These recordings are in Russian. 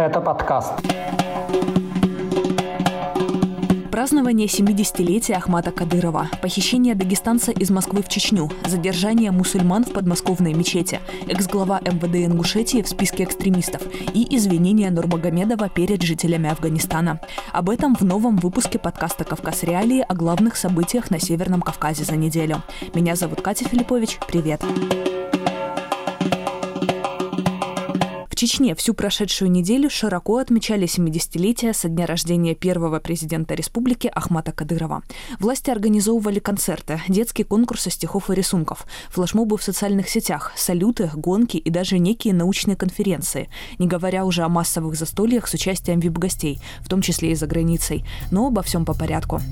Это подкаст. Празднование 70-летия Ахмата Кадырова, похищение дагестанца из Москвы в Чечню, задержание мусульман в подмосковной мечети, экс-глава МВД Ингушетии в списке экстремистов и извинения Нурмагомедова перед жителями Афганистана. Об этом в новом выпуске подкаста «Кавказ Реалии» о главных событиях на Северном Кавказе за неделю. Меня зовут Катя Филиппович. Привет. Привет. Чечне всю прошедшую неделю широко отмечали 70-летие со дня рождения первого президента республики Ахмата Кадырова. Власти организовывали концерты, детские конкурсы стихов и рисунков, флешмобы в социальных сетях, салюты, гонки и даже некие научные конференции, не говоря уже о массовых застольях с участием вип-гостей, в том числе и за границей. Но обо всем по порядку.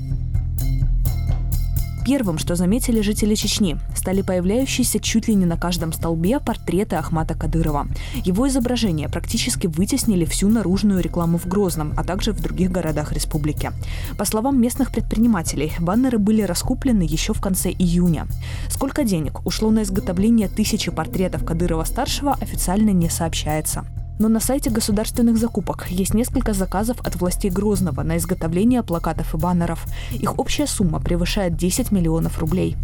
Первым, что заметили жители Чечни, стали появляющиеся чуть ли не на каждом столбе портреты Ахмата Кадырова. Его изображения практически вытеснили всю наружную рекламу в Грозном, а также в других городах республики. По словам местных предпринимателей, баннеры были раскуплены еще в конце июня. Сколько денег ушло на изготовление тысячи портретов Кадырова-старшего официально не сообщается. Но на сайте государственных закупок есть несколько заказов от властей Грозного на изготовление плакатов и баннеров. Их общая сумма превышает 10 миллионов рублей.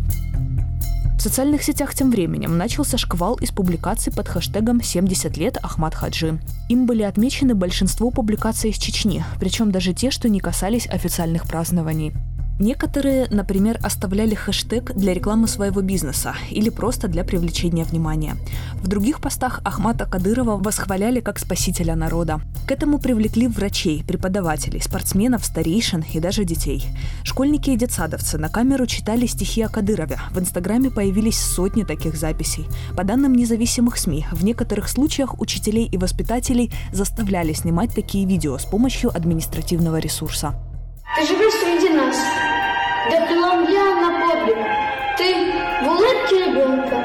В социальных сетях тем временем начался шквал из публикаций под хэштегом «70 лет Ахмад Хаджи». Им были отмечены большинство публикаций из Чечни, причем даже те, что не касались официальных празднований. Некоторые, например, оставляли хэштег для рекламы своего бизнеса или просто для привлечения внимания. В других постах Ахмата Кадырова восхваляли как спасителя народа. К этому привлекли врачей, преподавателей, спортсменов, старейшин и даже детей. Школьники и детсадовцы на камеру читали стихи о Кадырове. В Инстаграме появились сотни таких записей. По данным независимых СМИ, в некоторых случаях учителей и воспитателей заставляли снимать такие видео с помощью административного ресурса. Ты живешь среди нас, да я на подвиг. Ты в улыбке ребенка,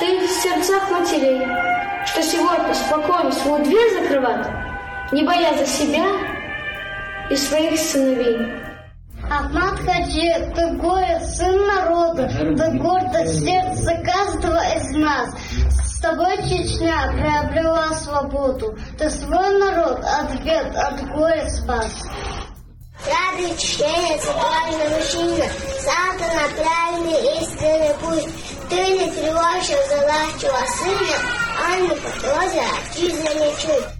ты в сердцах матерей, что сегодня спокойно свою дверь закрывать, не боясь за себя и своих сыновей. Ахмад Хаджи, ты горе, сын народа, ты гордость сердца каждого из нас. С тобой Чечня приобрела свободу, ты свой народ от бед, от горя спас. Радует чтение сексуального мужчина, Сата на правильный истинный путь. Ты не тревожишь залачего сына, а не потоза, отчизна чуть.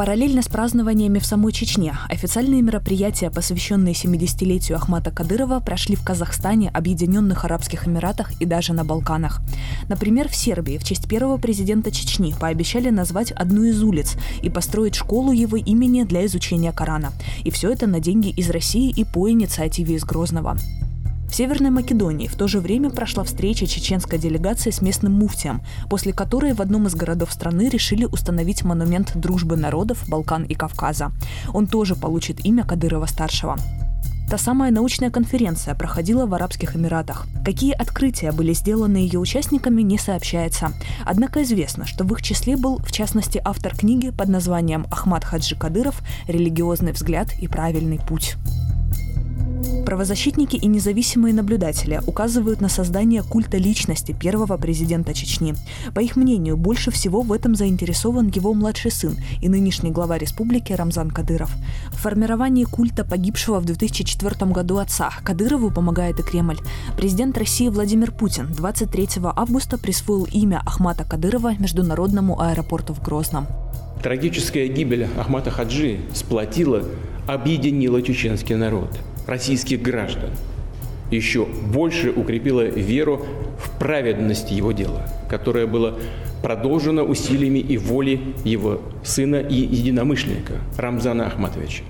Параллельно с празднованиями в самой Чечне официальные мероприятия, посвященные 70-летию Ахмата Кадырова, прошли в Казахстане, Объединенных Арабских Эмиратах и даже на Балканах. Например, в Сербии в честь первого президента Чечни пообещали назвать одну из улиц и построить школу его имени для изучения Корана. И все это на деньги из России и по инициативе из Грозного. В Северной Македонии в то же время прошла встреча чеченской делегации с местным муфтием, после которой в одном из городов страны решили установить монумент дружбы народов Балкан и Кавказа. Он тоже получит имя Кадырова-старшего. Та самая научная конференция проходила в Арабских Эмиратах. Какие открытия были сделаны ее участниками, не сообщается. Однако известно, что в их числе был, в частности, автор книги под названием «Ахмад Хаджи Кадыров. Религиозный взгляд и правильный путь». Правозащитники и независимые наблюдатели указывают на создание культа личности первого президента Чечни. По их мнению, больше всего в этом заинтересован его младший сын и нынешний глава республики Рамзан Кадыров. В формировании культа погибшего в 2004 году отца Кадырову помогает и Кремль. Президент России Владимир Путин 23 августа присвоил имя Ахмата Кадырова международному аэропорту в Грозном. Трагическая гибель Ахмата Хаджи сплотила, объединила чеченский народ – российских граждан еще больше укрепила веру в праведность его дела, которое было продолжено усилиями и волей его сына и единомышленника Рамзана Ахматовича.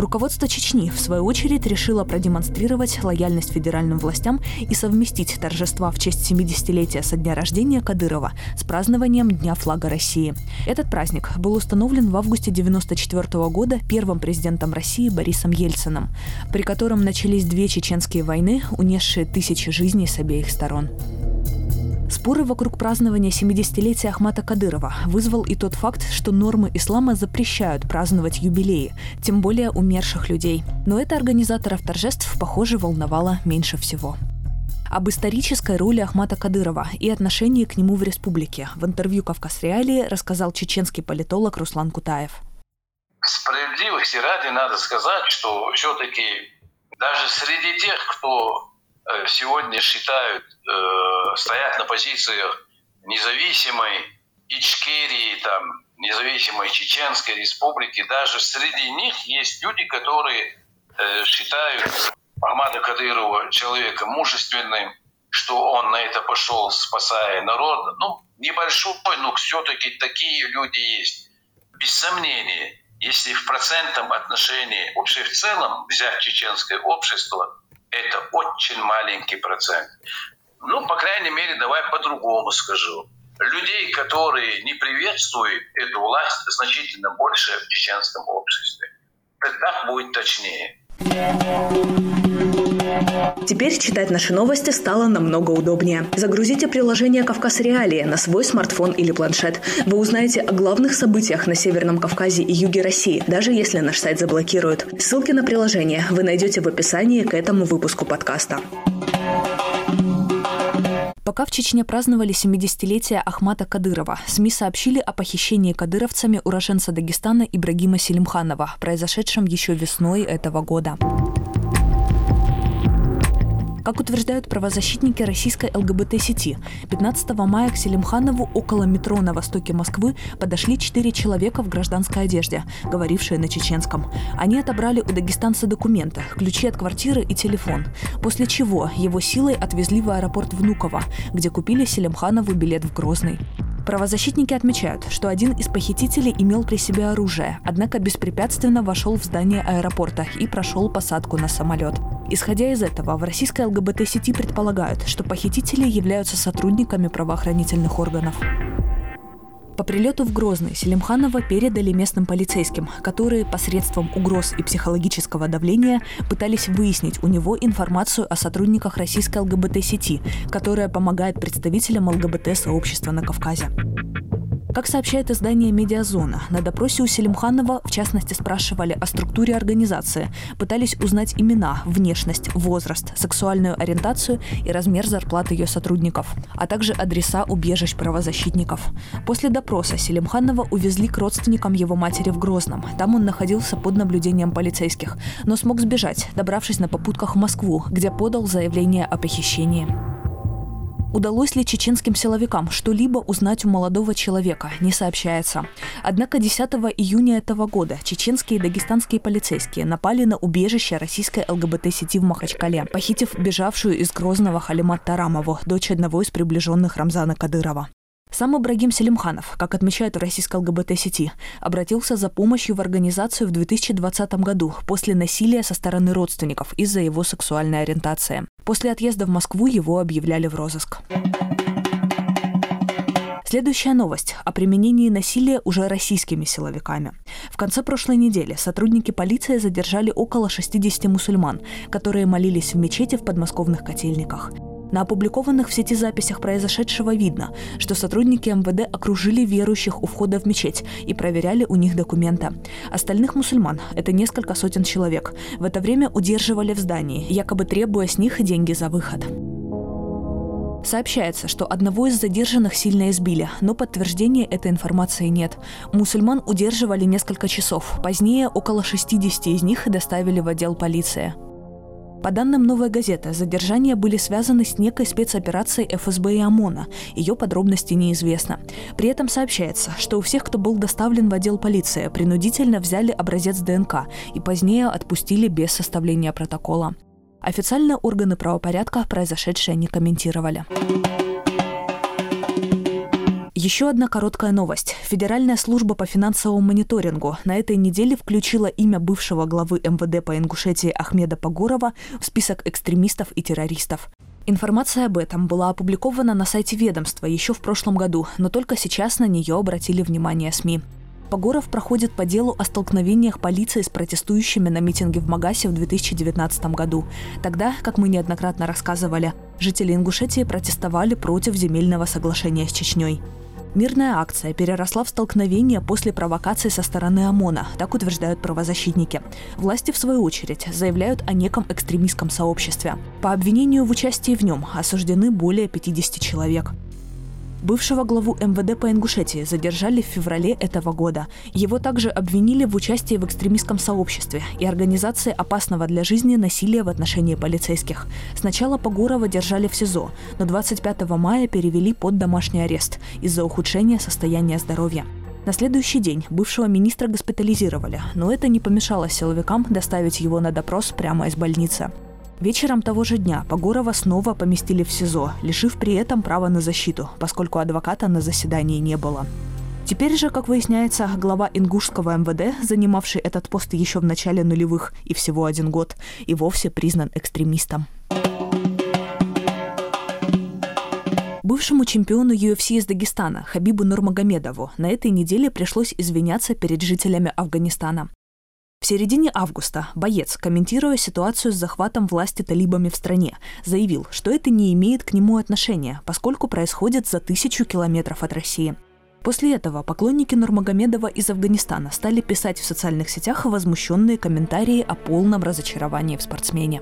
Руководство Чечни, в свою очередь, решило продемонстрировать лояльность федеральным властям и совместить торжества в честь 70-летия со дня рождения Кадырова с празднованием Дня флага России. Этот праздник был установлен в августе 1994 года первым президентом России Борисом Ельциным, при котором начались две чеченские войны, унесшие тысячи жизней с обеих сторон. Споры вокруг празднования 70-летия Ахмата Кадырова вызвал и тот факт, что нормы ислама запрещают праздновать юбилеи, тем более умерших людей. Но это организаторов торжеств, похоже, волновало меньше всего об исторической роли Ахмата Кадырова и отношении к нему в республике. В интервью «Кавказ Реалии» рассказал чеченский политолог Руслан Кутаев. справедливости ради надо сказать, что все-таки даже среди тех, кто сегодня считают, э, стоят на позициях независимой Ичкерии, там, независимой Чеченской республики, даже среди них есть люди, которые э, считают Ахмада Кадырова человеком мужественным, что он на это пошел, спасая народ. Ну, небольшой, но все-таки такие люди есть. Без сомнения, если в процентном отношении вообще в целом взять чеченское общество, это очень маленький процент. Ну, по крайней мере, давай по-другому скажу. Людей, которые не приветствуют эту власть, значительно больше в чеченском обществе. Так будет точнее. Теперь читать наши новости стало намного удобнее. Загрузите приложение «Кавказ Реалии» на свой смартфон или планшет. Вы узнаете о главных событиях на Северном Кавказе и юге России, даже если наш сайт заблокируют. Ссылки на приложение вы найдете в описании к этому выпуску подкаста. Пока в Чечне праздновали 70-летие Ахмата Кадырова, СМИ сообщили о похищении кадыровцами уроженца Дагестана Ибрагима Селимханова, произошедшем еще весной этого года. Как утверждают правозащитники российской ЛГБТ-сети, 15 мая к Селимханову около метро на востоке Москвы подошли четыре человека в гражданской одежде, говорившие на чеченском. Они отобрали у дагестанца документы, ключи от квартиры и телефон, после чего его силой отвезли в аэропорт Внуково, где купили Селимханову билет в Грозный. Правозащитники отмечают, что один из похитителей имел при себе оружие, однако беспрепятственно вошел в здание аэропорта и прошел посадку на самолет. Исходя из этого, в российской ЛГБТ-сети предполагают, что похитители являются сотрудниками правоохранительных органов. По прилету в Грозный Селимханова передали местным полицейским, которые посредством угроз и психологического давления пытались выяснить у него информацию о сотрудниках российской ЛГБТ-сети, которая помогает представителям ЛГБТ-сообщества на Кавказе. Как сообщает издание «Медиазона», на допросе у Селимханова, в частности, спрашивали о структуре организации, пытались узнать имена, внешность, возраст, сексуальную ориентацию и размер зарплаты ее сотрудников, а также адреса убежищ правозащитников. После допроса Селимханова увезли к родственникам его матери в Грозном. Там он находился под наблюдением полицейских, но смог сбежать, добравшись на попутках в Москву, где подал заявление о похищении. Удалось ли чеченским силовикам что-либо узнать у молодого человека, не сообщается. Однако 10 июня этого года чеченские и дагестанские полицейские напали на убежище российской ЛГБТ-сети в Махачкале, похитив бежавшую из Грозного Халимат Тарамову, дочь одного из приближенных Рамзана Кадырова. Сам Ибрагим Селимханов, как отмечают в российской ЛГБТ-сети, обратился за помощью в организацию в 2020 году после насилия со стороны родственников из-за его сексуальной ориентации. После отъезда в Москву его объявляли в розыск. Следующая новость о применении насилия уже российскими силовиками. В конце прошлой недели сотрудники полиции задержали около 60 мусульман, которые молились в мечети в подмосковных котельниках. На опубликованных в сети записях произошедшего видно, что сотрудники МВД окружили верующих у входа в мечеть и проверяли у них документы. Остальных мусульман, это несколько сотен человек, в это время удерживали в здании, якобы требуя с них деньги за выход. Сообщается, что одного из задержанных сильно избили, но подтверждения этой информации нет. Мусульман удерживали несколько часов. Позднее около 60 из них доставили в отдел полиции. По данным «Новой газеты», задержания были связаны с некой спецоперацией ФСБ и ОМОНа. Ее подробности неизвестно. При этом сообщается, что у всех, кто был доставлен в отдел полиции, принудительно взяли образец ДНК и позднее отпустили без составления протокола. Официально органы правопорядка произошедшее не комментировали. Еще одна короткая новость. Федеральная служба по финансовому мониторингу на этой неделе включила имя бывшего главы МВД по Ингушетии Ахмеда Погорова в список экстремистов и террористов. Информация об этом была опубликована на сайте ведомства еще в прошлом году, но только сейчас на нее обратили внимание СМИ. Погоров проходит по делу о столкновениях полиции с протестующими на митинге в Магасе в 2019 году. Тогда, как мы неоднократно рассказывали, жители Ингушетии протестовали против земельного соглашения с Чечней. Мирная акция переросла в столкновение после провокации со стороны ОМОНа, так утверждают правозащитники. Власти, в свою очередь, заявляют о неком экстремистском сообществе. По обвинению в участии в нем осуждены более 50 человек. Бывшего главу МВД по Ингушетии задержали в феврале этого года. Его также обвинили в участии в экстремистском сообществе и организации опасного для жизни насилия в отношении полицейских. Сначала Погурова держали в СИЗО, но 25 мая перевели под домашний арест из-за ухудшения состояния здоровья. На следующий день бывшего министра госпитализировали, но это не помешало силовикам доставить его на допрос прямо из больницы. Вечером того же дня Погорова снова поместили в СИЗО, лишив при этом права на защиту, поскольку адвоката на заседании не было. Теперь же, как выясняется, глава ингушского МВД, занимавший этот пост еще в начале нулевых и всего один год, и вовсе признан экстремистом. Бывшему чемпиону UFC из Дагестана Хабибу Нурмагомедову на этой неделе пришлось извиняться перед жителями Афганистана. В середине августа боец, комментируя ситуацию с захватом власти талибами в стране, заявил, что это не имеет к нему отношения, поскольку происходит за тысячу километров от России. После этого поклонники Нурмагомедова из Афганистана стали писать в социальных сетях возмущенные комментарии о полном разочаровании в спортсмене.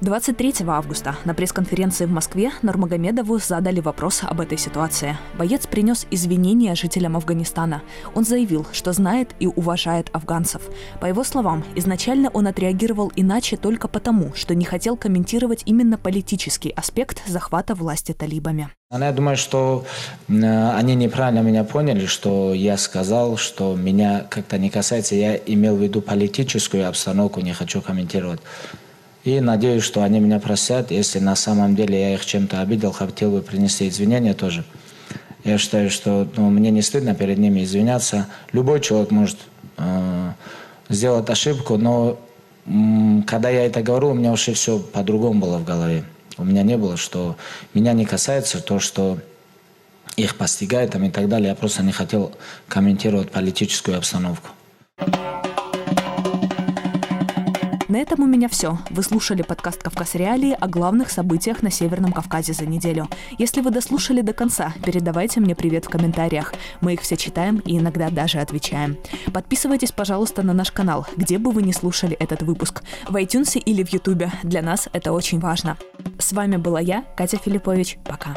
23 августа на пресс-конференции в Москве Нурмагомедову задали вопрос об этой ситуации. Боец принес извинения жителям Афганистана. Он заявил, что знает и уважает афганцев. По его словам, изначально он отреагировал иначе только потому, что не хотел комментировать именно политический аспект захвата власти талибами. Я думаю, что они неправильно меня поняли, что я сказал, что меня как-то не касается. Я имел в виду политическую обстановку, не хочу комментировать. И надеюсь, что они меня простят. Если на самом деле я их чем-то обидел, хотел бы принести извинения тоже. Я считаю, что ну, мне не стыдно перед ними извиняться. Любой человек может э, сделать ошибку, но э, когда я это говорю, у меня уже все по-другому было в голове. У меня не было, что меня не касается то, что их постигает там, и так далее. Я просто не хотел комментировать политическую обстановку. На этом у меня все. Вы слушали подкаст «Кавказ Реалии» о главных событиях на Северном Кавказе за неделю. Если вы дослушали до конца, передавайте мне привет в комментариях. Мы их все читаем и иногда даже отвечаем. Подписывайтесь, пожалуйста, на наш канал, где бы вы ни слушали этот выпуск. В iTunes или в YouTube. Для нас это очень важно. С вами была я, Катя Филиппович. Пока.